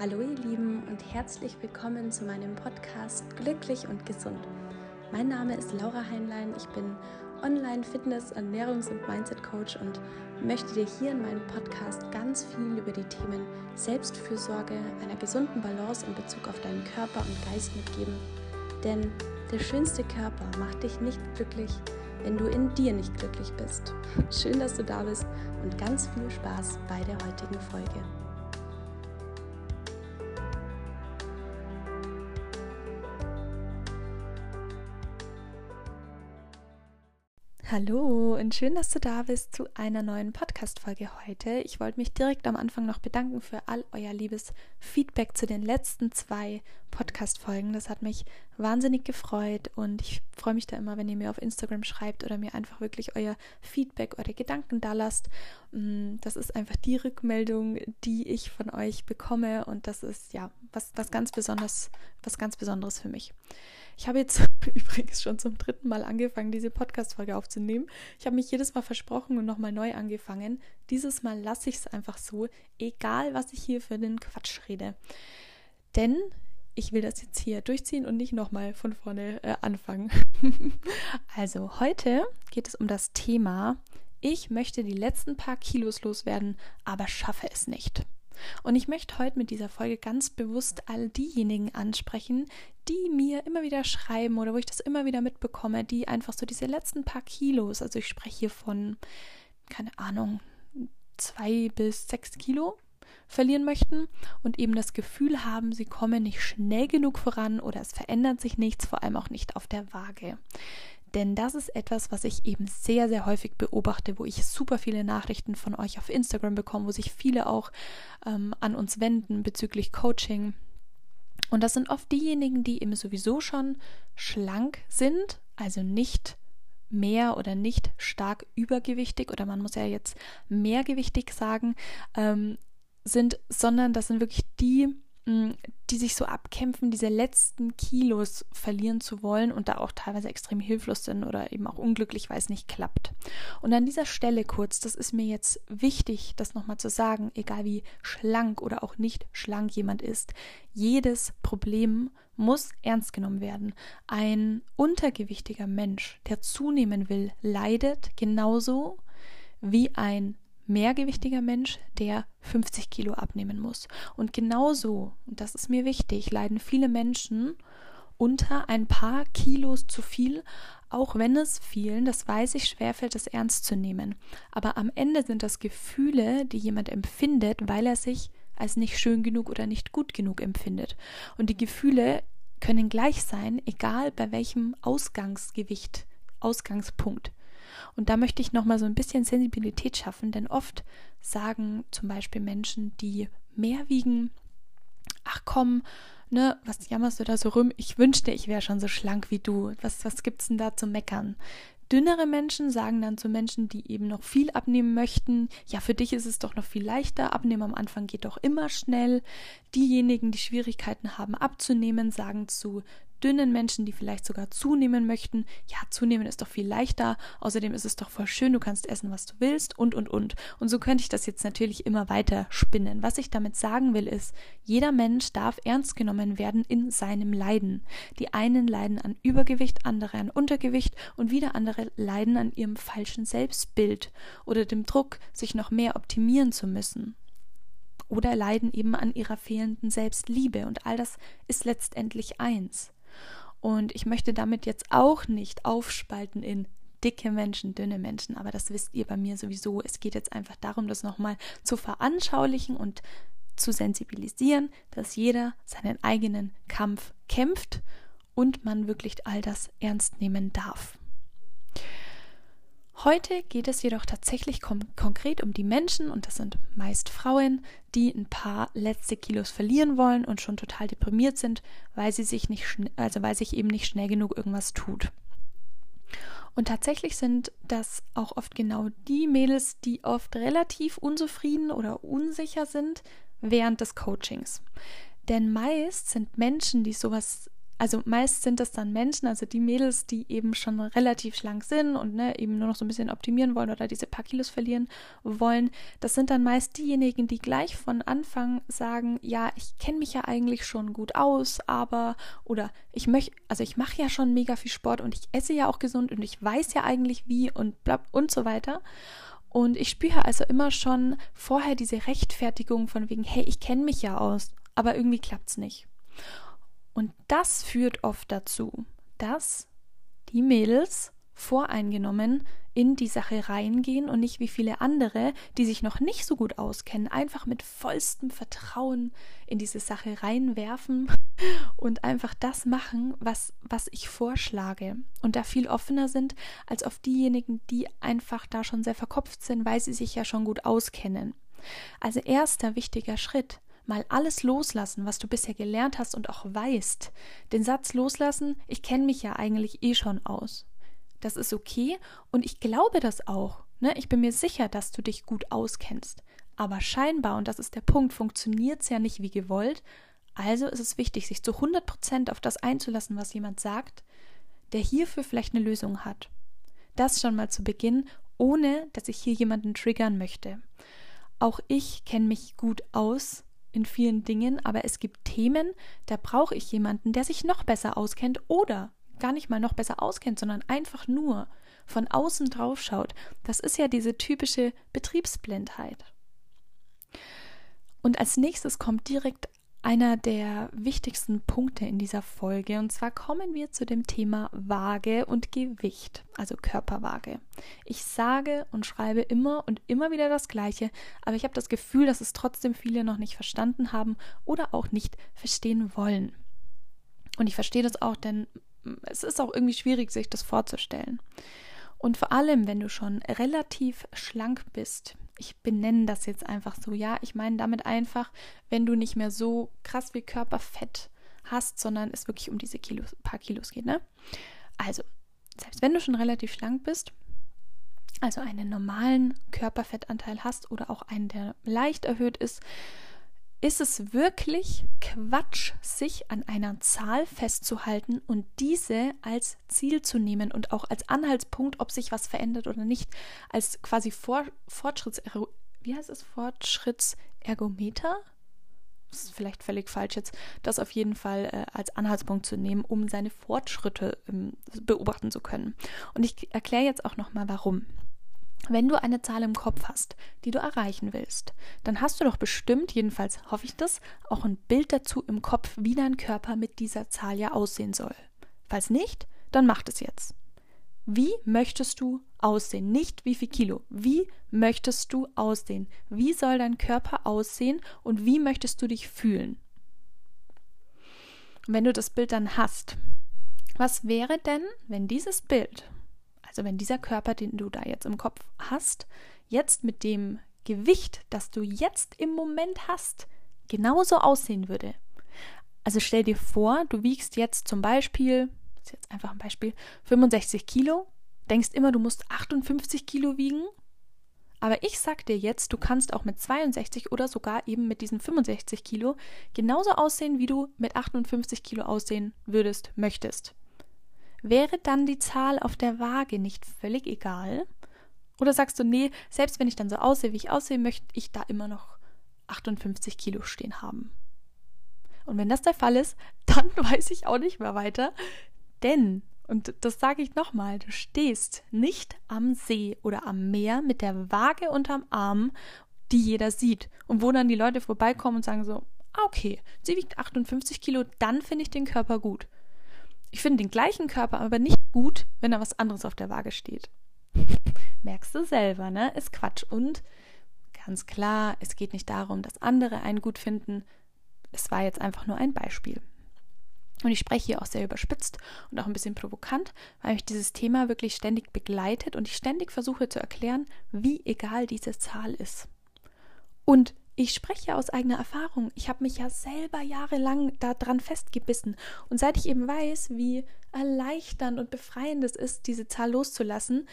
Hallo ihr Lieben und herzlich willkommen zu meinem Podcast Glücklich und Gesund. Mein Name ist Laura Heinlein, ich bin Online-Fitness-, Ernährungs- und Mindset-Coach und möchte dir hier in meinem Podcast ganz viel über die Themen Selbstfürsorge, einer gesunden Balance in Bezug auf deinen Körper und Geist mitgeben. Denn der schönste Körper macht dich nicht glücklich, wenn du in dir nicht glücklich bist. Schön, dass du da bist und ganz viel Spaß bei der heutigen Folge. Hallo und schön, dass du da bist zu einer neuen Podcast-Folge heute. Ich wollte mich direkt am Anfang noch bedanken für all euer liebes Feedback zu den letzten zwei Podcast-Folgen. Das hat mich wahnsinnig gefreut und ich freue mich da immer, wenn ihr mir auf Instagram schreibt oder mir einfach wirklich euer Feedback, eure Gedanken da lasst. Mm, das ist einfach die Rückmeldung, die ich von euch bekomme und das ist ja was, was ganz besonders, was ganz Besonderes für mich. Ich habe jetzt übrigens schon zum dritten Mal angefangen, diese Podcast-Folge aufzunehmen. Ich habe mich jedes Mal versprochen und nochmal neu angefangen. Dieses Mal lasse ich es einfach so, egal was ich hier für den Quatsch rede. Denn ich will das jetzt hier durchziehen und nicht nochmal von vorne äh, anfangen. also, heute geht es um das Thema, ich möchte die letzten paar Kilos loswerden, aber schaffe es nicht. Und ich möchte heute mit dieser Folge ganz bewusst all diejenigen ansprechen, die mir immer wieder schreiben oder wo ich das immer wieder mitbekomme, die einfach so diese letzten paar Kilos, also ich spreche hier von, keine Ahnung, zwei bis sechs Kilo verlieren möchten und eben das Gefühl haben, sie kommen nicht schnell genug voran oder es verändert sich nichts, vor allem auch nicht auf der Waage. Denn das ist etwas, was ich eben sehr, sehr häufig beobachte, wo ich super viele Nachrichten von euch auf Instagram bekomme, wo sich viele auch ähm, an uns wenden bezüglich Coaching. Und das sind oft diejenigen, die eben sowieso schon schlank sind, also nicht mehr oder nicht stark übergewichtig oder man muss ja jetzt mehrgewichtig sagen, ähm, sind, sondern das sind wirklich die, die sich so abkämpfen, diese letzten Kilos verlieren zu wollen und da auch teilweise extrem hilflos sind oder eben auch unglücklich, weil es nicht klappt. Und an dieser Stelle kurz, das ist mir jetzt wichtig, das nochmal zu sagen, egal wie schlank oder auch nicht schlank jemand ist, jedes Problem muss ernst genommen werden. Ein untergewichtiger Mensch, der zunehmen will, leidet genauso wie ein mehrgewichtiger Mensch, der 50 Kilo abnehmen muss. Und genauso, und das ist mir wichtig, leiden viele Menschen unter ein paar Kilos zu viel, auch wenn es vielen, das weiß ich, schwerfällt, das ernst zu nehmen. Aber am Ende sind das Gefühle, die jemand empfindet, weil er sich als nicht schön genug oder nicht gut genug empfindet. Und die Gefühle können gleich sein, egal bei welchem Ausgangsgewicht, Ausgangspunkt. Und da möchte ich nochmal so ein bisschen Sensibilität schaffen, denn oft sagen zum Beispiel Menschen, die mehr wiegen, ach komm, ne, was jammerst du da so rum? Ich wünschte, ich wäre schon so schlank wie du. Was, was gibt's denn da zu meckern? Dünnere Menschen sagen dann zu Menschen, die eben noch viel abnehmen möchten, ja, für dich ist es doch noch viel leichter, abnehmen am Anfang geht doch immer schnell. Diejenigen, die Schwierigkeiten haben abzunehmen, sagen zu dünnen Menschen, die vielleicht sogar zunehmen möchten. Ja, zunehmen ist doch viel leichter. Außerdem ist es doch voll schön, du kannst essen, was du willst und, und, und. Und so könnte ich das jetzt natürlich immer weiter spinnen. Was ich damit sagen will, ist, jeder Mensch darf ernst genommen werden in seinem Leiden. Die einen leiden an Übergewicht, andere an Untergewicht und wieder andere leiden an ihrem falschen Selbstbild oder dem Druck, sich noch mehr optimieren zu müssen oder leiden eben an ihrer fehlenden Selbstliebe. Und all das ist letztendlich eins. Und ich möchte damit jetzt auch nicht aufspalten in dicke Menschen, dünne Menschen, aber das wisst ihr bei mir sowieso. Es geht jetzt einfach darum, das nochmal zu veranschaulichen und zu sensibilisieren, dass jeder seinen eigenen Kampf kämpft und man wirklich all das ernst nehmen darf. Heute geht es jedoch tatsächlich konkret um die Menschen, und das sind meist Frauen, die ein paar letzte Kilos verlieren wollen und schon total deprimiert sind, weil sie sich nicht, also weil sich eben nicht schnell genug irgendwas tut. Und tatsächlich sind das auch oft genau die Mädels, die oft relativ unzufrieden oder unsicher sind während des Coachings. Denn meist sind Menschen, die sowas also meist sind das dann Menschen, also die Mädels, die eben schon relativ schlank sind und ne, eben nur noch so ein bisschen optimieren wollen oder diese paar Kilos verlieren wollen. Das sind dann meist diejenigen, die gleich von Anfang sagen, ja, ich kenne mich ja eigentlich schon gut aus, aber oder ich möchte, also ich mache ja schon mega viel Sport und ich esse ja auch gesund und ich weiß ja eigentlich wie und bla und so weiter. Und ich spüre also immer schon vorher diese Rechtfertigung von wegen, hey, ich kenne mich ja aus, aber irgendwie klappt es nicht. Und das führt oft dazu, dass die Mädels voreingenommen in die Sache reingehen und nicht wie viele andere, die sich noch nicht so gut auskennen, einfach mit vollstem Vertrauen in diese Sache reinwerfen und einfach das machen, was, was ich vorschlage. Und da viel offener sind als auf diejenigen, die einfach da schon sehr verkopft sind, weil sie sich ja schon gut auskennen. Also erster wichtiger Schritt, mal alles loslassen, was du bisher gelernt hast und auch weißt. Den Satz loslassen, ich kenne mich ja eigentlich eh schon aus. Das ist okay und ich glaube das auch. Ne? Ich bin mir sicher, dass du dich gut auskennst. Aber scheinbar, und das ist der Punkt, funktioniert es ja nicht wie gewollt. Also ist es wichtig, sich zu 100% auf das einzulassen, was jemand sagt, der hierfür vielleicht eine Lösung hat. Das schon mal zu Beginn, ohne dass ich hier jemanden triggern möchte. Auch ich kenne mich gut aus in vielen Dingen, aber es gibt Themen, da brauche ich jemanden, der sich noch besser auskennt oder gar nicht mal noch besser auskennt, sondern einfach nur von außen drauf schaut. Das ist ja diese typische Betriebsblindheit. Und als nächstes kommt direkt einer der wichtigsten Punkte in dieser Folge. Und zwar kommen wir zu dem Thema Waage und Gewicht, also Körperwaage. Ich sage und schreibe immer und immer wieder das Gleiche, aber ich habe das Gefühl, dass es trotzdem viele noch nicht verstanden haben oder auch nicht verstehen wollen. Und ich verstehe das auch, denn es ist auch irgendwie schwierig, sich das vorzustellen. Und vor allem, wenn du schon relativ schlank bist, ich benenne das jetzt einfach so, ja, ich meine damit einfach, wenn du nicht mehr so krass wie Körperfett hast, sondern es wirklich um diese Kilos, paar Kilos geht, ne? Also, selbst wenn du schon relativ schlank bist, also einen normalen Körperfettanteil hast oder auch einen, der leicht erhöht ist, ist es wirklich Quatsch, sich an einer Zahl festzuhalten und diese als Ziel zu nehmen und auch als Anhaltspunkt, ob sich was verändert oder nicht, als quasi Vor Fortschritts wie heißt es Fortschrittsergometer? Das ist vielleicht völlig falsch jetzt, das auf jeden Fall äh, als Anhaltspunkt zu nehmen, um seine Fortschritte ähm, beobachten zu können. Und ich erkläre jetzt auch noch mal, warum. Wenn du eine Zahl im Kopf hast, die du erreichen willst, dann hast du doch bestimmt, jedenfalls hoffe ich das, auch ein Bild dazu im Kopf, wie dein Körper mit dieser Zahl ja aussehen soll. Falls nicht, dann mach es jetzt. Wie möchtest du aussehen? Nicht wie viel Kilo. Wie möchtest du aussehen? Wie soll dein Körper aussehen und wie möchtest du dich fühlen? Wenn du das Bild dann hast, was wäre denn, wenn dieses Bild also wenn dieser Körper, den du da jetzt im Kopf hast, jetzt mit dem Gewicht, das du jetzt im Moment hast, genauso aussehen würde. Also stell dir vor, du wiegst jetzt zum Beispiel, das ist jetzt einfach ein Beispiel, 65 Kilo, denkst immer, du musst 58 Kilo wiegen, aber ich sag dir jetzt, du kannst auch mit 62 oder sogar eben mit diesen 65 Kilo genauso aussehen, wie du mit 58 Kilo aussehen würdest, möchtest. Wäre dann die Zahl auf der Waage nicht völlig egal? Oder sagst du, nee, selbst wenn ich dann so aussehe, wie ich aussehe, möchte ich da immer noch 58 Kilo stehen haben? Und wenn das der Fall ist, dann weiß ich auch nicht mehr weiter. Denn, und das sage ich nochmal, du stehst nicht am See oder am Meer mit der Waage unterm Arm, die jeder sieht. Und wo dann die Leute vorbeikommen und sagen so, ah, okay, sie wiegt 58 Kilo, dann finde ich den Körper gut. Ich finde den gleichen Körper aber nicht gut, wenn da was anderes auf der Waage steht. Merkst du selber, ne? Ist Quatsch. Und ganz klar, es geht nicht darum, dass andere einen gut finden. Es war jetzt einfach nur ein Beispiel. Und ich spreche hier auch sehr überspitzt und auch ein bisschen provokant, weil mich dieses Thema wirklich ständig begleitet und ich ständig versuche zu erklären, wie egal diese Zahl ist. Und ich spreche aus eigener Erfahrung. Ich habe mich ja selber jahrelang daran festgebissen. Und seit ich eben weiß, wie erleichternd und befreiend es ist, diese Zahl loszulassen,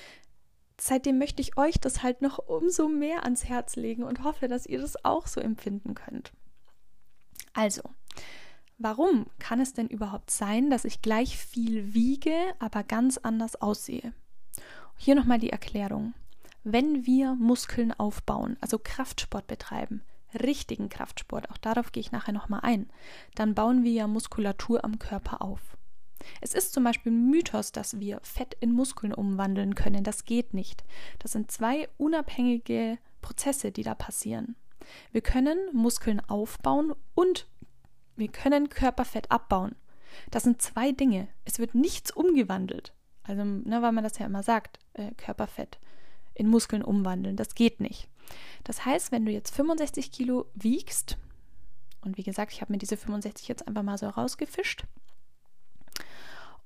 seitdem möchte ich euch das halt noch umso mehr ans Herz legen und hoffe, dass ihr das auch so empfinden könnt. Also, Warum kann es denn überhaupt sein, dass ich gleich viel wiege, aber ganz anders aussehe? Hier nochmal die Erklärung. Wenn wir Muskeln aufbauen, also Kraftsport betreiben, richtigen Kraftsport, auch darauf gehe ich nachher nochmal ein, dann bauen wir ja Muskulatur am Körper auf. Es ist zum Beispiel ein Mythos, dass wir Fett in Muskeln umwandeln können. Das geht nicht. Das sind zwei unabhängige Prozesse, die da passieren. Wir können Muskeln aufbauen und wir können Körperfett abbauen. Das sind zwei Dinge. Es wird nichts umgewandelt. Also, ne, weil man das ja immer sagt, äh, Körperfett in Muskeln umwandeln. Das geht nicht. Das heißt, wenn du jetzt 65 Kilo wiegst, und wie gesagt, ich habe mir diese 65 jetzt einfach mal so rausgefischt,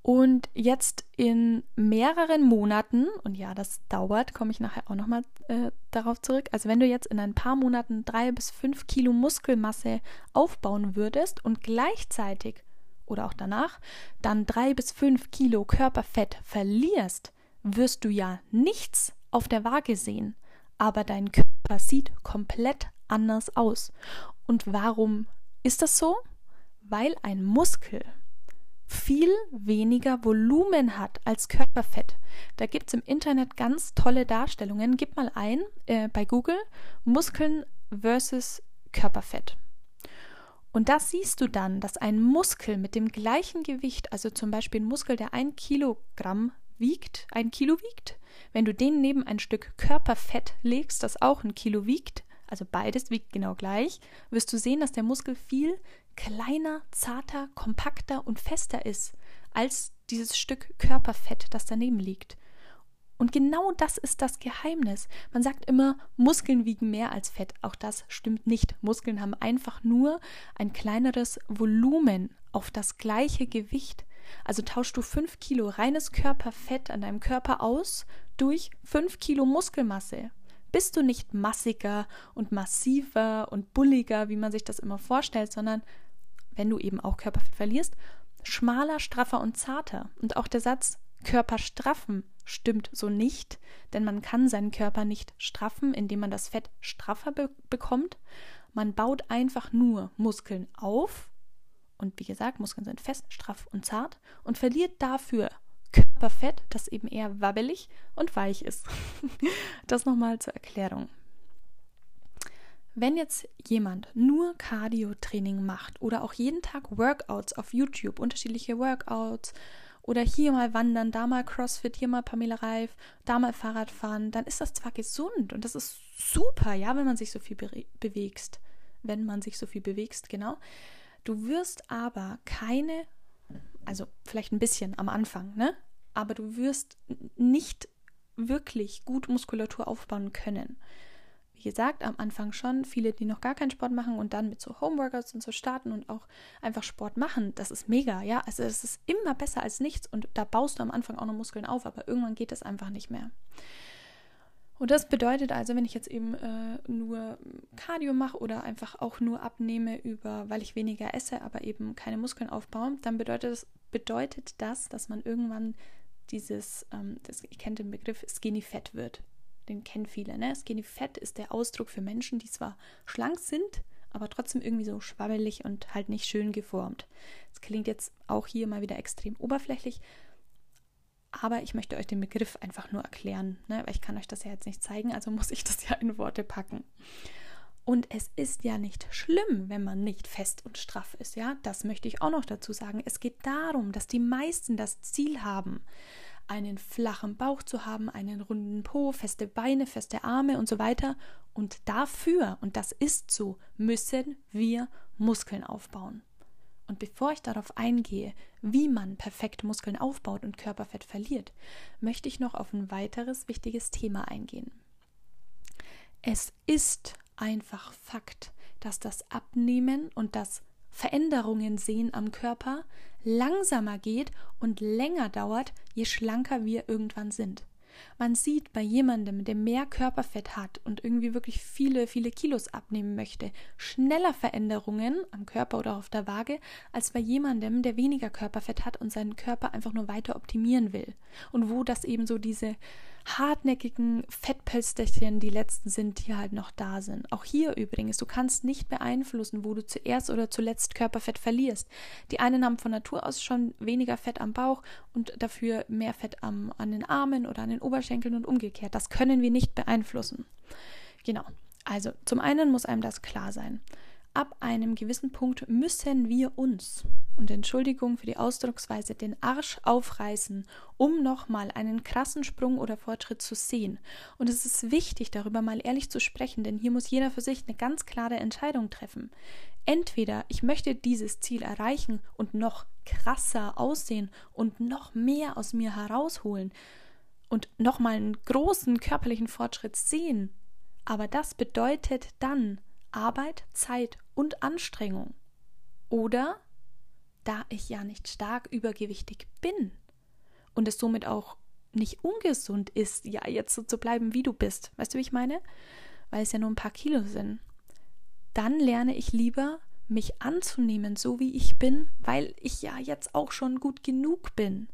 und jetzt in mehreren Monaten, und ja, das dauert, komme ich nachher auch nochmal äh, darauf zurück. Also, wenn du jetzt in ein paar Monaten drei bis fünf Kilo Muskelmasse aufbauen würdest und gleichzeitig oder auch danach dann drei bis fünf Kilo Körperfett verlierst, wirst du ja nichts auf der Waage sehen. Aber dein Körper sieht komplett anders aus. Und warum ist das so? Weil ein Muskel viel weniger Volumen hat als Körperfett. Da gibt es im Internet ganz tolle Darstellungen. Gib mal ein äh, bei Google Muskeln versus Körperfett. Und da siehst du dann, dass ein Muskel mit dem gleichen Gewicht, also zum Beispiel ein Muskel, der ein Kilogramm wiegt, ein Kilo wiegt, wenn du den neben ein Stück Körperfett legst, das auch ein Kilo wiegt, also beides wiegt genau gleich, wirst du sehen, dass der Muskel viel kleiner, zarter, kompakter und fester ist als dieses Stück Körperfett, das daneben liegt. Und genau das ist das Geheimnis. Man sagt immer, Muskeln wiegen mehr als Fett. Auch das stimmt nicht. Muskeln haben einfach nur ein kleineres Volumen auf das gleiche Gewicht. Also tauschst du 5 Kilo reines Körperfett an deinem Körper aus durch 5 Kilo Muskelmasse bist du nicht massiger und massiver und bulliger, wie man sich das immer vorstellt, sondern wenn du eben auch Körperfett verlierst, schmaler, straffer und zarter. Und auch der Satz Körper straffen stimmt so nicht, denn man kann seinen Körper nicht straffen, indem man das Fett straffer be bekommt. Man baut einfach nur Muskeln auf und wie gesagt, Muskeln sind fest, straff und zart und verliert dafür Körperfett, das eben eher wabbelig und weich ist. das nochmal zur Erklärung. Wenn jetzt jemand nur Cardio-Training macht oder auch jeden Tag Workouts auf YouTube, unterschiedliche Workouts oder hier mal wandern, da mal Crossfit, hier mal Pamela Reif, da mal Fahrradfahren, dann ist das zwar gesund und das ist super, ja, wenn man sich so viel be bewegst. Wenn man sich so viel bewegst, genau. Du wirst aber keine also vielleicht ein bisschen am Anfang, ne? Aber du wirst nicht wirklich gut Muskulatur aufbauen können. Wie gesagt, am Anfang schon, viele, die noch gar keinen Sport machen und dann mit so Homeworkouts und so starten und auch einfach Sport machen, das ist mega, ja. Also es ist immer besser als nichts und da baust du am Anfang auch noch Muskeln auf, aber irgendwann geht das einfach nicht mehr. Und das bedeutet also, wenn ich jetzt eben äh, nur Cardio mache oder einfach auch nur abnehme über, weil ich weniger esse, aber eben keine Muskeln aufbaue, dann bedeutet das, bedeutet das dass man irgendwann dieses, ähm, das, ich kenne den Begriff Skinny Fat wird. Den kennen viele. Ne? Skinny Fat ist der Ausdruck für Menschen, die zwar schlank sind, aber trotzdem irgendwie so schwabbelig und halt nicht schön geformt. Das klingt jetzt auch hier mal wieder extrem oberflächlich, aber ich möchte euch den Begriff einfach nur erklären, ne? weil ich kann euch das ja jetzt nicht zeigen, also muss ich das ja in Worte packen. Und es ist ja nicht schlimm, wenn man nicht fest und straff ist, ja? Das möchte ich auch noch dazu sagen. Es geht darum, dass die meisten das Ziel haben, einen flachen Bauch zu haben, einen runden Po, feste Beine, feste Arme und so weiter. Und dafür, und das ist so, müssen wir Muskeln aufbauen. Und bevor ich darauf eingehe, wie man perfekt Muskeln aufbaut und Körperfett verliert, möchte ich noch auf ein weiteres wichtiges Thema eingehen. Es ist einfach Fakt, dass das Abnehmen und das Veränderungen sehen am Körper langsamer geht und länger dauert, je schlanker wir irgendwann sind. Man sieht bei jemandem, der mehr Körperfett hat und irgendwie wirklich viele, viele Kilos abnehmen möchte, schneller Veränderungen am Körper oder auf der Waage, als bei jemandem, der weniger Körperfett hat und seinen Körper einfach nur weiter optimieren will. Und wo das eben so diese hartnäckigen Fettpölsterchen die letzten sind, die halt noch da sind. Auch hier übrigens, du kannst nicht beeinflussen, wo du zuerst oder zuletzt Körperfett verlierst. Die einen haben von Natur aus schon weniger Fett am Bauch und dafür mehr Fett am, an den Armen oder an den Oberschenkeln und umgekehrt. Das können wir nicht beeinflussen. Genau. Also zum einen muss einem das klar sein ab einem gewissen Punkt müssen wir uns, und Entschuldigung für die Ausdrucksweise, den Arsch aufreißen, um nochmal einen krassen Sprung oder Fortschritt zu sehen. Und es ist wichtig, darüber mal ehrlich zu sprechen, denn hier muss jeder für sich eine ganz klare Entscheidung treffen. Entweder ich möchte dieses Ziel erreichen und noch krasser aussehen und noch mehr aus mir herausholen und nochmal einen großen körperlichen Fortschritt sehen. Aber das bedeutet dann, Arbeit, Zeit und Anstrengung. Oder da ich ja nicht stark übergewichtig bin und es somit auch nicht ungesund ist, ja, jetzt so zu bleiben, wie du bist. Weißt du, wie ich meine? Weil es ja nur ein paar Kilo sind. Dann lerne ich lieber, mich anzunehmen, so wie ich bin, weil ich ja jetzt auch schon gut genug bin.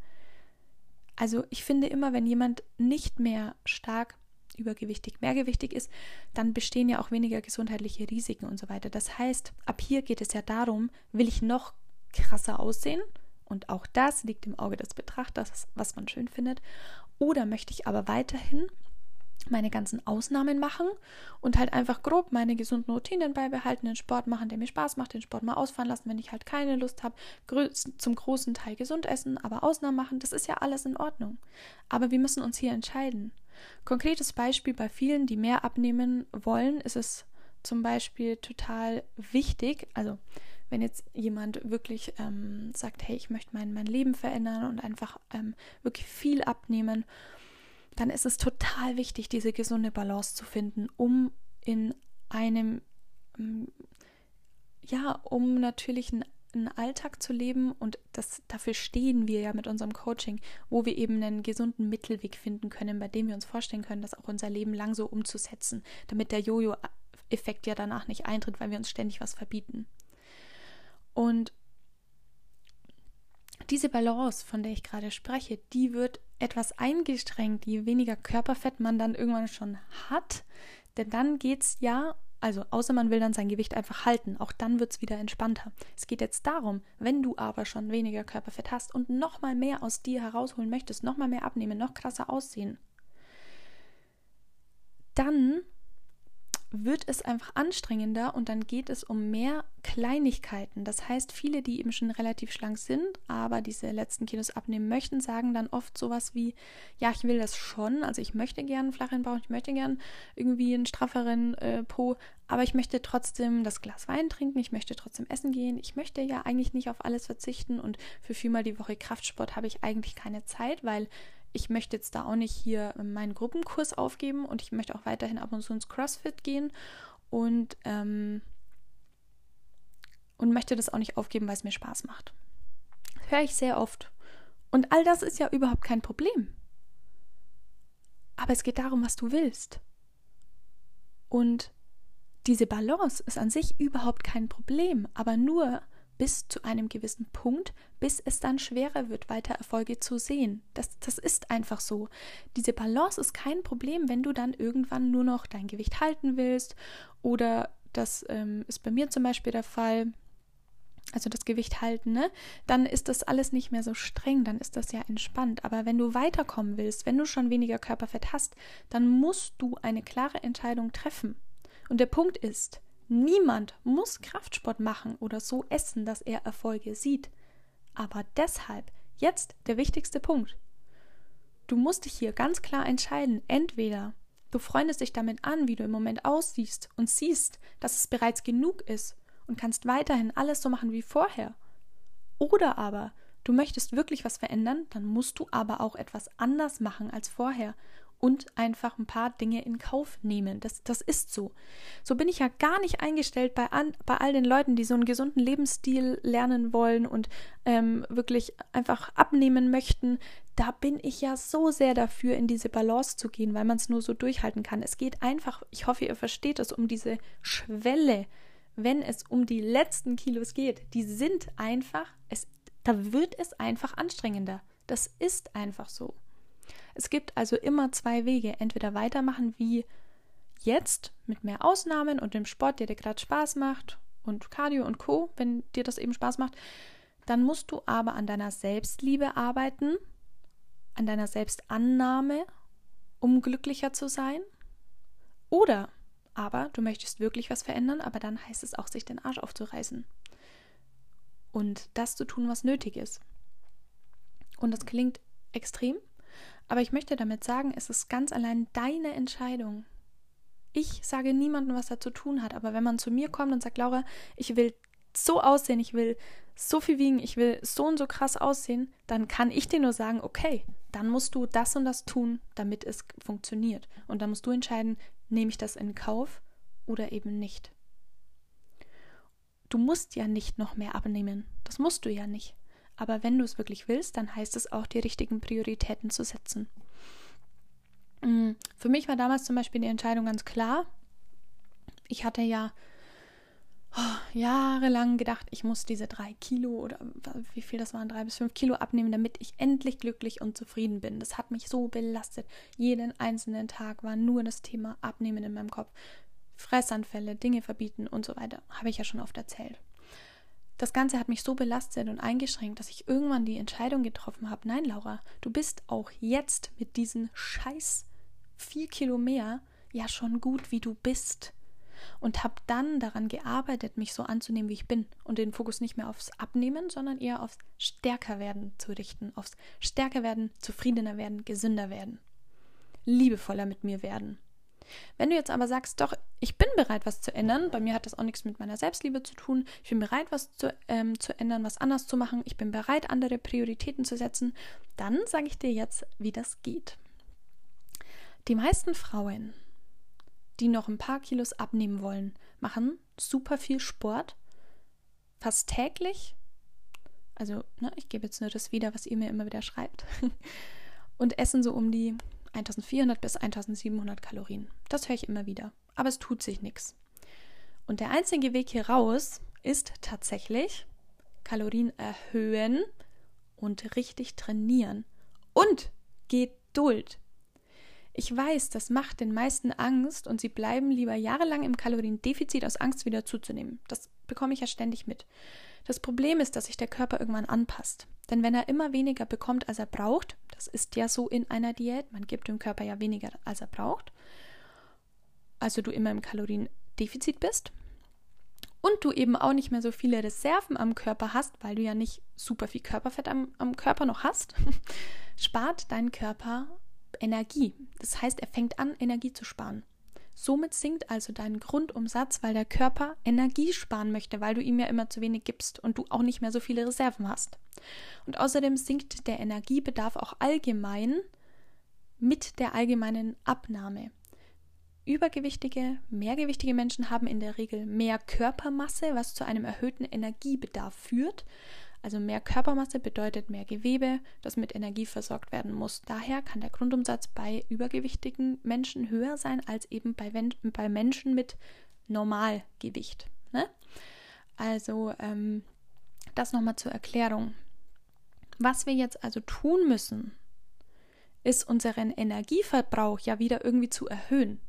Also ich finde immer, wenn jemand nicht mehr stark übergewichtig, mehrgewichtig ist, dann bestehen ja auch weniger gesundheitliche Risiken und so weiter. Das heißt, ab hier geht es ja darum, will ich noch krasser aussehen? Und auch das liegt im Auge des Betrachters, was man schön findet. Oder möchte ich aber weiterhin meine ganzen Ausnahmen machen und halt einfach grob meine gesunden Routinen beibehalten, den Sport machen, der mir Spaß macht, den Sport mal ausfahren lassen, wenn ich halt keine Lust habe, zum großen Teil gesund essen, aber Ausnahmen machen, das ist ja alles in Ordnung. Aber wir müssen uns hier entscheiden. Konkretes Beispiel bei vielen, die mehr abnehmen wollen, ist es zum Beispiel total wichtig, also wenn jetzt jemand wirklich ähm, sagt, hey, ich möchte mein, mein Leben verändern und einfach ähm, wirklich viel abnehmen, dann ist es total wichtig, diese gesunde Balance zu finden, um in einem, ähm, ja, um natürlich ein einen Alltag zu leben und das, dafür stehen wir ja mit unserem Coaching, wo wir eben einen gesunden Mittelweg finden können, bei dem wir uns vorstellen können, das auch unser Leben lang so umzusetzen, damit der Jojo-Effekt ja danach nicht eintritt, weil wir uns ständig was verbieten. Und diese Balance, von der ich gerade spreche, die wird etwas eingestrengt, je weniger Körperfett man dann irgendwann schon hat. Denn dann geht es ja also, außer man will dann sein Gewicht einfach halten. Auch dann wird es wieder entspannter. Es geht jetzt darum, wenn du aber schon weniger Körperfett hast und nochmal mehr aus dir herausholen möchtest, nochmal mehr abnehmen, noch krasser aussehen, dann wird es einfach anstrengender und dann geht es um mehr Kleinigkeiten. Das heißt, viele, die eben schon relativ schlank sind, aber diese letzten Kilos abnehmen möchten, sagen dann oft sowas wie, ja, ich will das schon, also ich möchte gern einen flachen Bauch, ich möchte gern irgendwie einen strafferen äh, Po, aber ich möchte trotzdem das Glas Wein trinken, ich möchte trotzdem essen gehen, ich möchte ja eigentlich nicht auf alles verzichten und für viermal die Woche Kraftsport habe ich eigentlich keine Zeit, weil ich möchte jetzt da auch nicht hier meinen Gruppenkurs aufgeben und ich möchte auch weiterhin ab und zu ins CrossFit gehen und, ähm, und möchte das auch nicht aufgeben, weil es mir Spaß macht. Das höre ich sehr oft. Und all das ist ja überhaupt kein Problem. Aber es geht darum, was du willst. Und diese Balance ist an sich überhaupt kein Problem, aber nur, bis zu einem gewissen Punkt, bis es dann schwerer wird, weiter Erfolge zu sehen. Das, das ist einfach so. Diese Balance ist kein Problem, wenn du dann irgendwann nur noch dein Gewicht halten willst oder das ähm, ist bei mir zum Beispiel der Fall, also das Gewicht halten, ne? dann ist das alles nicht mehr so streng, dann ist das ja entspannt. Aber wenn du weiterkommen willst, wenn du schon weniger Körperfett hast, dann musst du eine klare Entscheidung treffen. Und der Punkt ist, Niemand muss Kraftsport machen oder so essen, dass er Erfolge sieht. Aber deshalb, jetzt der wichtigste Punkt. Du musst dich hier ganz klar entscheiden, entweder du freundest dich damit an, wie du im Moment aussiehst und siehst, dass es bereits genug ist und kannst weiterhin alles so machen wie vorher. Oder aber du möchtest wirklich was verändern, dann musst du aber auch etwas anders machen als vorher und einfach ein paar Dinge in Kauf nehmen. Das, das ist so. So bin ich ja gar nicht eingestellt bei, an, bei all den Leuten, die so einen gesunden Lebensstil lernen wollen und ähm, wirklich einfach abnehmen möchten. Da bin ich ja so sehr dafür, in diese Balance zu gehen, weil man es nur so durchhalten kann. Es geht einfach, ich hoffe, ihr versteht es, um diese Schwelle, wenn es um die letzten Kilos geht. Die sind einfach, es, da wird es einfach anstrengender. Das ist einfach so. Es gibt also immer zwei Wege. Entweder weitermachen wie jetzt mit mehr Ausnahmen und dem Sport, der dir gerade Spaß macht und Cardio und Co., wenn dir das eben Spaß macht. Dann musst du aber an deiner Selbstliebe arbeiten, an deiner Selbstannahme, um glücklicher zu sein. Oder aber du möchtest wirklich was verändern, aber dann heißt es auch, sich den Arsch aufzureißen und das zu tun, was nötig ist. Und das klingt extrem, aber ich möchte damit sagen, es ist ganz allein deine Entscheidung. Ich sage niemandem, was er zu tun hat, aber wenn man zu mir kommt und sagt, Laura, ich will so aussehen, ich will so viel wiegen, ich will so und so krass aussehen, dann kann ich dir nur sagen, okay, dann musst du das und das tun, damit es funktioniert. Und dann musst du entscheiden, nehme ich das in Kauf oder eben nicht. Du musst ja nicht noch mehr abnehmen. Das musst du ja nicht. Aber wenn du es wirklich willst, dann heißt es auch, die richtigen Prioritäten zu setzen. Mm, für mich war damals zum Beispiel die Entscheidung ganz klar. Ich hatte ja oh, jahrelang gedacht, ich muss diese drei Kilo oder wie viel das waren, drei bis fünf Kilo abnehmen, damit ich endlich glücklich und zufrieden bin. Das hat mich so belastet. Jeden einzelnen Tag war nur das Thema Abnehmen in meinem Kopf. Fressanfälle, Dinge verbieten und so weiter. Habe ich ja schon oft erzählt. Das Ganze hat mich so belastet und eingeschränkt, dass ich irgendwann die Entscheidung getroffen habe, nein, Laura, du bist auch jetzt mit diesen scheiß vier Kilo mehr ja schon gut, wie du bist. Und habe dann daran gearbeitet, mich so anzunehmen, wie ich bin und den Fokus nicht mehr aufs Abnehmen, sondern eher aufs Stärkerwerden zu richten, aufs Stärkerwerden, zufriedener werden, gesünder werden, liebevoller mit mir werden. Wenn du jetzt aber sagst, doch, ich bin bereit, was zu ändern, bei mir hat das auch nichts mit meiner Selbstliebe zu tun, ich bin bereit, was zu, ähm, zu ändern, was anders zu machen, ich bin bereit, andere Prioritäten zu setzen, dann sage ich dir jetzt, wie das geht. Die meisten Frauen, die noch ein paar Kilos abnehmen wollen, machen super viel Sport, fast täglich. Also, ne, ich gebe jetzt nur das wieder, was ihr mir immer wieder schreibt. und essen so um die 1400 bis 1700 Kalorien. Das höre ich immer wieder. Aber es tut sich nichts. Und der einzige Weg hier raus ist tatsächlich Kalorien erhöhen und richtig trainieren. Und Geduld. Ich weiß, das macht den meisten Angst und sie bleiben lieber jahrelang im Kaloriendefizit aus Angst wieder zuzunehmen. Das bekomme ich ja ständig mit. Das Problem ist, dass sich der Körper irgendwann anpasst. Denn wenn er immer weniger bekommt, als er braucht, das ist ja so in einer Diät, man gibt dem Körper ja weniger, als er braucht, also du immer im Kaloriendefizit bist und du eben auch nicht mehr so viele Reserven am Körper hast, weil du ja nicht super viel Körperfett am, am Körper noch hast, spart dein Körper Energie. Das heißt, er fängt an, Energie zu sparen. Somit sinkt also dein Grundumsatz, weil der Körper Energie sparen möchte, weil du ihm ja immer zu wenig gibst und du auch nicht mehr so viele Reserven hast. Und außerdem sinkt der Energiebedarf auch allgemein mit der allgemeinen Abnahme. Übergewichtige, mehrgewichtige Menschen haben in der Regel mehr Körpermasse, was zu einem erhöhten Energiebedarf führt. Also mehr Körpermasse bedeutet mehr Gewebe, das mit Energie versorgt werden muss. Daher kann der Grundumsatz bei übergewichtigen Menschen höher sein als eben bei, bei Menschen mit Normalgewicht. Ne? Also ähm, das nochmal zur Erklärung. Was wir jetzt also tun müssen, ist unseren Energieverbrauch ja wieder irgendwie zu erhöhen.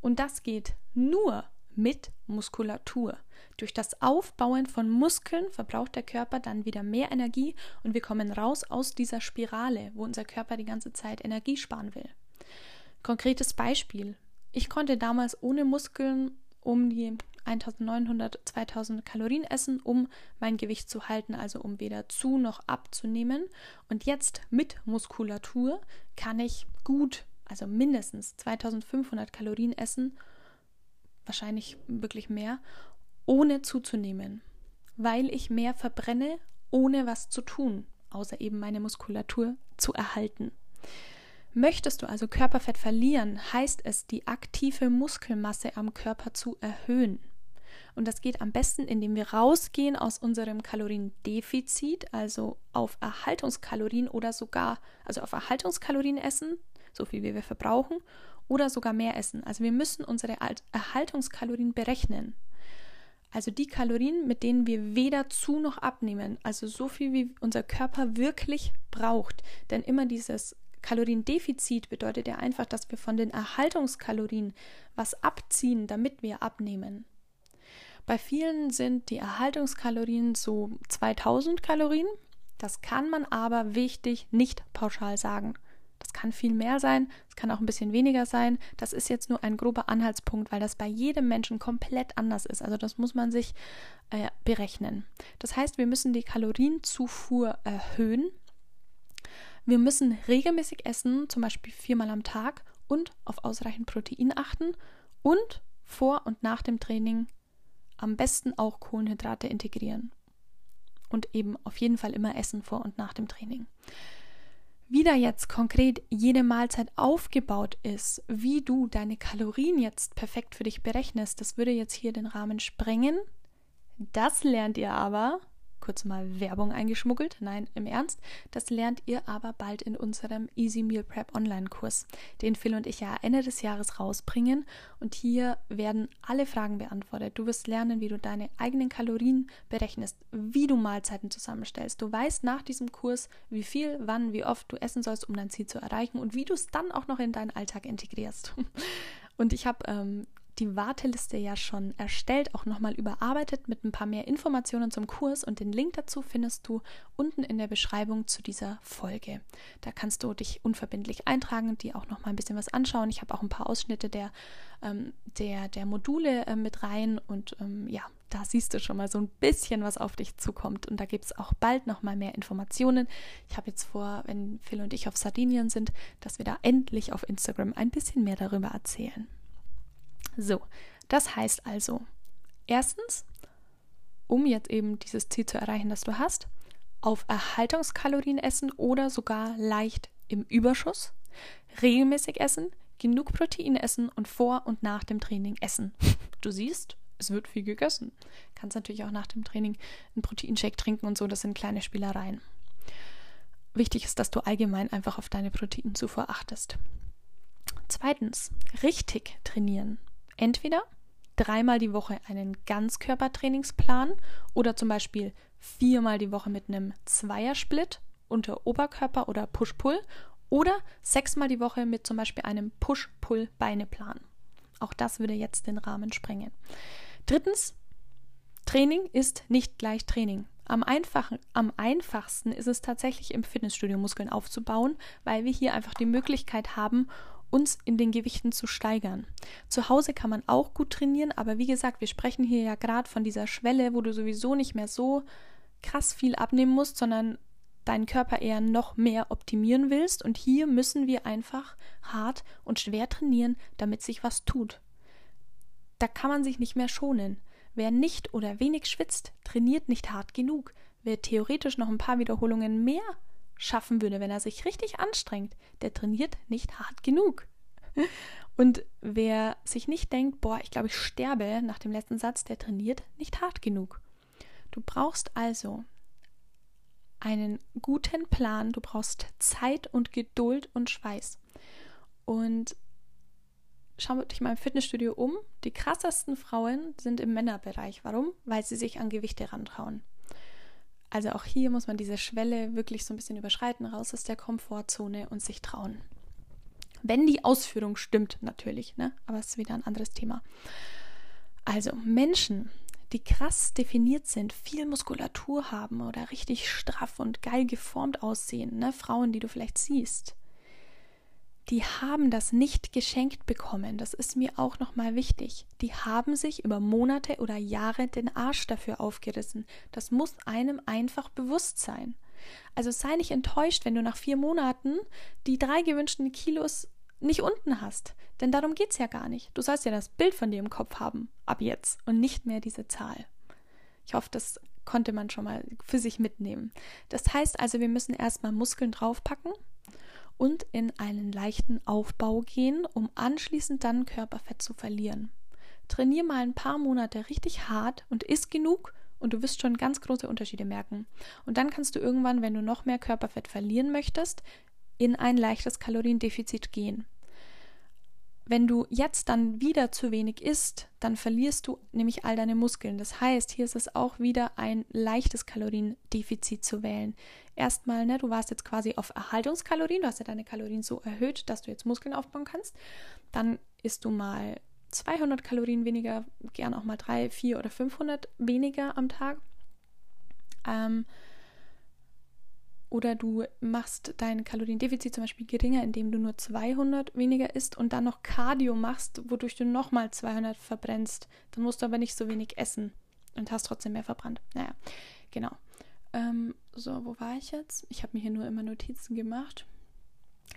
Und das geht nur mit Muskulatur. Durch das Aufbauen von Muskeln verbraucht der Körper dann wieder mehr Energie und wir kommen raus aus dieser Spirale, wo unser Körper die ganze Zeit Energie sparen will. Konkretes Beispiel. Ich konnte damals ohne Muskeln um die 1900, 2000 Kalorien essen, um mein Gewicht zu halten, also um weder zu noch abzunehmen. Und jetzt mit Muskulatur kann ich gut, also mindestens 2500 Kalorien essen, wahrscheinlich wirklich mehr, ohne zuzunehmen, weil ich mehr verbrenne, ohne was zu tun, außer eben meine Muskulatur zu erhalten. Möchtest du also Körperfett verlieren, heißt es, die aktive Muskelmasse am Körper zu erhöhen. Und das geht am besten, indem wir rausgehen aus unserem Kaloriendefizit, also auf Erhaltungskalorien oder sogar, also auf Erhaltungskalorien essen, so viel wie wir verbrauchen, oder sogar mehr essen. Also wir müssen unsere Erhaltungskalorien berechnen. Also die Kalorien, mit denen wir weder zu noch abnehmen, also so viel wie unser Körper wirklich braucht. Denn immer dieses Kaloriendefizit bedeutet ja einfach, dass wir von den Erhaltungskalorien was abziehen, damit wir abnehmen. Bei vielen sind die Erhaltungskalorien so 2000 Kalorien. Das kann man aber wichtig nicht pauschal sagen. Das kann viel mehr sein, es kann auch ein bisschen weniger sein. Das ist jetzt nur ein grober Anhaltspunkt, weil das bei jedem Menschen komplett anders ist. Also das muss man sich äh, berechnen. Das heißt, wir müssen die Kalorienzufuhr erhöhen. Wir müssen regelmäßig essen, zum Beispiel viermal am Tag und auf ausreichend Protein achten und vor und nach dem Training am besten auch Kohlenhydrate integrieren. Und eben auf jeden Fall immer essen vor und nach dem Training. Wie da jetzt konkret jede Mahlzeit aufgebaut ist, wie du deine Kalorien jetzt perfekt für dich berechnest, das würde jetzt hier den Rahmen sprengen. Das lernt ihr aber kurz mal Werbung eingeschmuggelt. Nein, im Ernst. Das lernt ihr aber bald in unserem Easy Meal Prep Online-Kurs, den Phil und ich ja Ende des Jahres rausbringen. Und hier werden alle Fragen beantwortet. Du wirst lernen, wie du deine eigenen Kalorien berechnest, wie du Mahlzeiten zusammenstellst. Du weißt nach diesem Kurs, wie viel, wann, wie oft du essen sollst, um dein Ziel zu erreichen und wie du es dann auch noch in deinen Alltag integrierst. Und ich habe ähm, die Warteliste ja schon erstellt, auch nochmal überarbeitet mit ein paar mehr Informationen zum Kurs und den Link dazu findest du unten in der Beschreibung zu dieser Folge. Da kannst du dich unverbindlich eintragen dir auch nochmal ein bisschen was anschauen. Ich habe auch ein paar Ausschnitte der, ähm, der, der Module äh, mit rein und ähm, ja, da siehst du schon mal so ein bisschen, was auf dich zukommt. Und da gibt es auch bald nochmal mehr Informationen. Ich habe jetzt vor, wenn Phil und ich auf Sardinien sind, dass wir da endlich auf Instagram ein bisschen mehr darüber erzählen. So, das heißt also, erstens, um jetzt eben dieses Ziel zu erreichen, das du hast, auf Erhaltungskalorien essen oder sogar leicht im Überschuss, regelmäßig essen, genug Protein essen und vor und nach dem Training essen. Du siehst, es wird viel gegessen. Kannst natürlich auch nach dem Training einen Proteinshake trinken und so, das sind kleine Spielereien. Wichtig ist, dass du allgemein einfach auf deine Proteinzufuhr achtest. Zweitens, richtig trainieren entweder dreimal die Woche einen Ganzkörpertrainingsplan oder zum Beispiel viermal die Woche mit einem Zweiersplit unter Oberkörper oder Push-Pull oder sechsmal die Woche mit zum Beispiel einem Push-Pull-Beineplan. Auch das würde jetzt den Rahmen sprengen. Drittens, Training ist nicht gleich Training. Am, einfachen, am einfachsten ist es tatsächlich im Fitnessstudio Muskeln aufzubauen, weil wir hier einfach die Möglichkeit haben, uns in den Gewichten zu steigern. Zu Hause kann man auch gut trainieren, aber wie gesagt, wir sprechen hier ja gerade von dieser Schwelle, wo du sowieso nicht mehr so krass viel abnehmen musst, sondern deinen Körper eher noch mehr optimieren willst. Und hier müssen wir einfach hart und schwer trainieren, damit sich was tut. Da kann man sich nicht mehr schonen. Wer nicht oder wenig schwitzt, trainiert nicht hart genug. Wer theoretisch noch ein paar Wiederholungen mehr schaffen würde, wenn er sich richtig anstrengt, der trainiert nicht hart genug. Und wer sich nicht denkt, boah, ich glaube, ich sterbe nach dem letzten Satz, der trainiert nicht hart genug. Du brauchst also einen guten Plan, du brauchst Zeit und Geduld und Schweiß. Und schau dich mal im Fitnessstudio um. Die krassesten Frauen sind im Männerbereich. Warum? Weil sie sich an Gewichte rantrauen. Also auch hier muss man diese Schwelle wirklich so ein bisschen überschreiten, raus aus der Komfortzone und sich trauen. Wenn die Ausführung stimmt, natürlich, ne? aber es ist wieder ein anderes Thema. Also Menschen, die krass definiert sind, viel Muskulatur haben oder richtig straff und geil geformt aussehen, ne? Frauen, die du vielleicht siehst, die haben das nicht geschenkt bekommen. Das ist mir auch nochmal wichtig. Die haben sich über Monate oder Jahre den Arsch dafür aufgerissen. Das muss einem einfach bewusst sein. Also sei nicht enttäuscht, wenn du nach vier Monaten die drei gewünschten Kilos nicht unten hast. Denn darum geht es ja gar nicht. Du sollst ja das Bild von dir im Kopf haben, ab jetzt, und nicht mehr diese Zahl. Ich hoffe, das konnte man schon mal für sich mitnehmen. Das heißt also, wir müssen erstmal Muskeln draufpacken, und in einen leichten Aufbau gehen, um anschließend dann Körperfett zu verlieren. Trainier mal ein paar Monate richtig hart und isst genug und du wirst schon ganz große Unterschiede merken. Und dann kannst du irgendwann, wenn du noch mehr Körperfett verlieren möchtest, in ein leichtes Kaloriendefizit gehen. Wenn du jetzt dann wieder zu wenig isst, dann verlierst du nämlich all deine Muskeln. Das heißt, hier ist es auch wieder ein leichtes Kaloriendefizit zu wählen. erstmal, ne, du warst jetzt quasi auf Erhaltungskalorien, du hast ja deine Kalorien so erhöht, dass du jetzt Muskeln aufbauen kannst. Dann isst du mal 200 Kalorien weniger, gern auch mal 3, 4 oder 500 weniger am Tag. Ähm, oder du machst dein Kaloriendefizit zum Beispiel geringer, indem du nur 200 weniger isst und dann noch Cardio machst, wodurch du nochmal 200 verbrennst. Dann musst du aber nicht so wenig essen und hast trotzdem mehr verbrannt. Naja, genau. Ähm, so, wo war ich jetzt? Ich habe mir hier nur immer Notizen gemacht.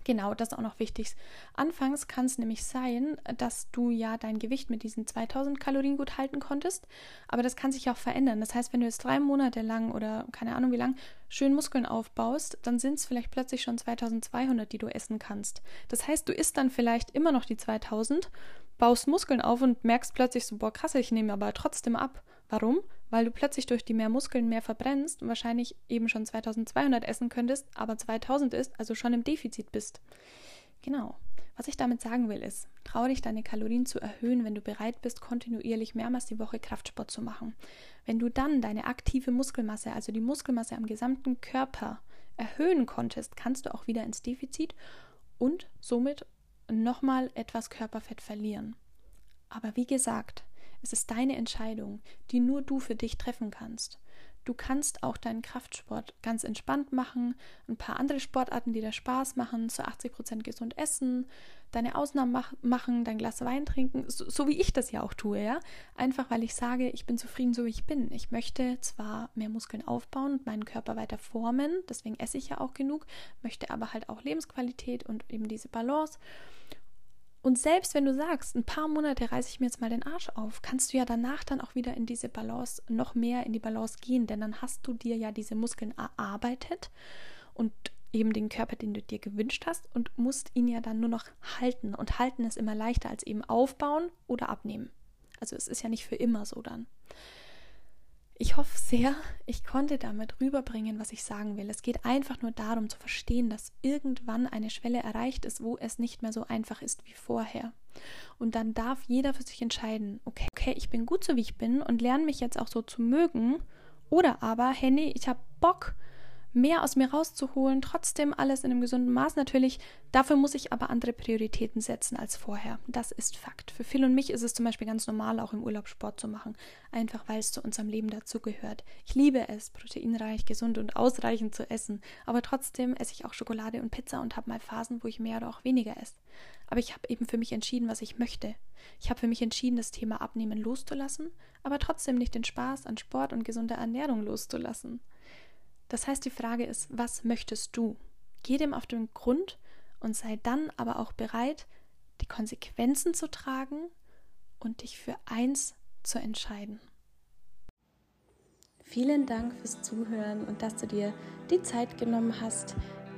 Genau, das ist auch noch wichtig. Anfangs kann es nämlich sein, dass du ja dein Gewicht mit diesen 2000 Kalorien gut halten konntest, aber das kann sich auch verändern. Das heißt, wenn du jetzt drei Monate lang oder keine Ahnung wie lang schön Muskeln aufbaust, dann sind es vielleicht plötzlich schon 2200, die du essen kannst. Das heißt, du isst dann vielleicht immer noch die 2000, baust Muskeln auf und merkst plötzlich so, boah, krass, ich nehme aber trotzdem ab. Warum? Weil du plötzlich durch die mehr Muskeln mehr verbrennst und wahrscheinlich eben schon 2200 essen könntest, aber 2000 ist, also schon im Defizit bist. Genau. Was ich damit sagen will, ist, trau dich, deine Kalorien zu erhöhen, wenn du bereit bist, kontinuierlich mehrmals die Woche Kraftsport zu machen. Wenn du dann deine aktive Muskelmasse, also die Muskelmasse am gesamten Körper, erhöhen konntest, kannst du auch wieder ins Defizit und somit nochmal etwas Körperfett verlieren. Aber wie gesagt, es ist deine Entscheidung, die nur du für dich treffen kannst. Du kannst auch deinen Kraftsport ganz entspannt machen, ein paar andere Sportarten, die dir Spaß machen, zu 80 Prozent gesund essen, deine Ausnahmen mach machen, dein Glas Wein trinken, so, so, wie ich das ja auch tue, ja. Einfach weil ich sage, ich bin zufrieden, so wie ich bin. Ich möchte zwar mehr Muskeln aufbauen und meinen Körper weiter formen, deswegen esse ich ja auch genug, möchte aber halt auch Lebensqualität und eben diese Balance. Und selbst wenn du sagst, ein paar Monate reiße ich mir jetzt mal den Arsch auf, kannst du ja danach dann auch wieder in diese Balance, noch mehr in die Balance gehen, denn dann hast du dir ja diese Muskeln erarbeitet und eben den Körper, den du dir gewünscht hast und musst ihn ja dann nur noch halten. Und halten ist immer leichter als eben aufbauen oder abnehmen. Also es ist ja nicht für immer so dann. Ich hoffe sehr, ich konnte damit rüberbringen, was ich sagen will. Es geht einfach nur darum zu verstehen, dass irgendwann eine Schwelle erreicht ist, wo es nicht mehr so einfach ist wie vorher. Und dann darf jeder für sich entscheiden, okay, okay, ich bin gut so wie ich bin und lerne mich jetzt auch so zu mögen. Oder aber, hey, nee, ich habe Bock, mehr aus mir rauszuholen, trotzdem alles in einem gesunden Maß natürlich. Dafür muss ich aber andere Prioritäten setzen als vorher. Das ist Fakt. Für Phil und mich ist es zum Beispiel ganz normal, auch im Urlaub Sport zu machen, einfach weil es zu unserem Leben dazugehört. Ich liebe es, proteinreich, gesund und ausreichend zu essen, aber trotzdem esse ich auch Schokolade und Pizza und habe mal Phasen, wo ich mehr oder auch weniger esse. Aber ich habe eben für mich entschieden, was ich möchte. Ich habe für mich entschieden, das Thema Abnehmen loszulassen, aber trotzdem nicht den Spaß an Sport und gesunder Ernährung loszulassen. Das heißt, die Frage ist, was möchtest du? Geh dem auf den Grund und sei dann aber auch bereit, die Konsequenzen zu tragen und dich für eins zu entscheiden. Vielen Dank fürs Zuhören und dass du dir die Zeit genommen hast,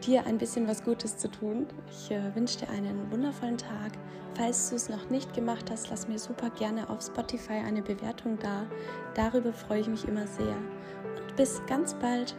dir ein bisschen was Gutes zu tun. Ich äh, wünsche dir einen wundervollen Tag. Falls du es noch nicht gemacht hast, lass mir super gerne auf Spotify eine Bewertung da. Darüber freue ich mich immer sehr. Und bis ganz bald.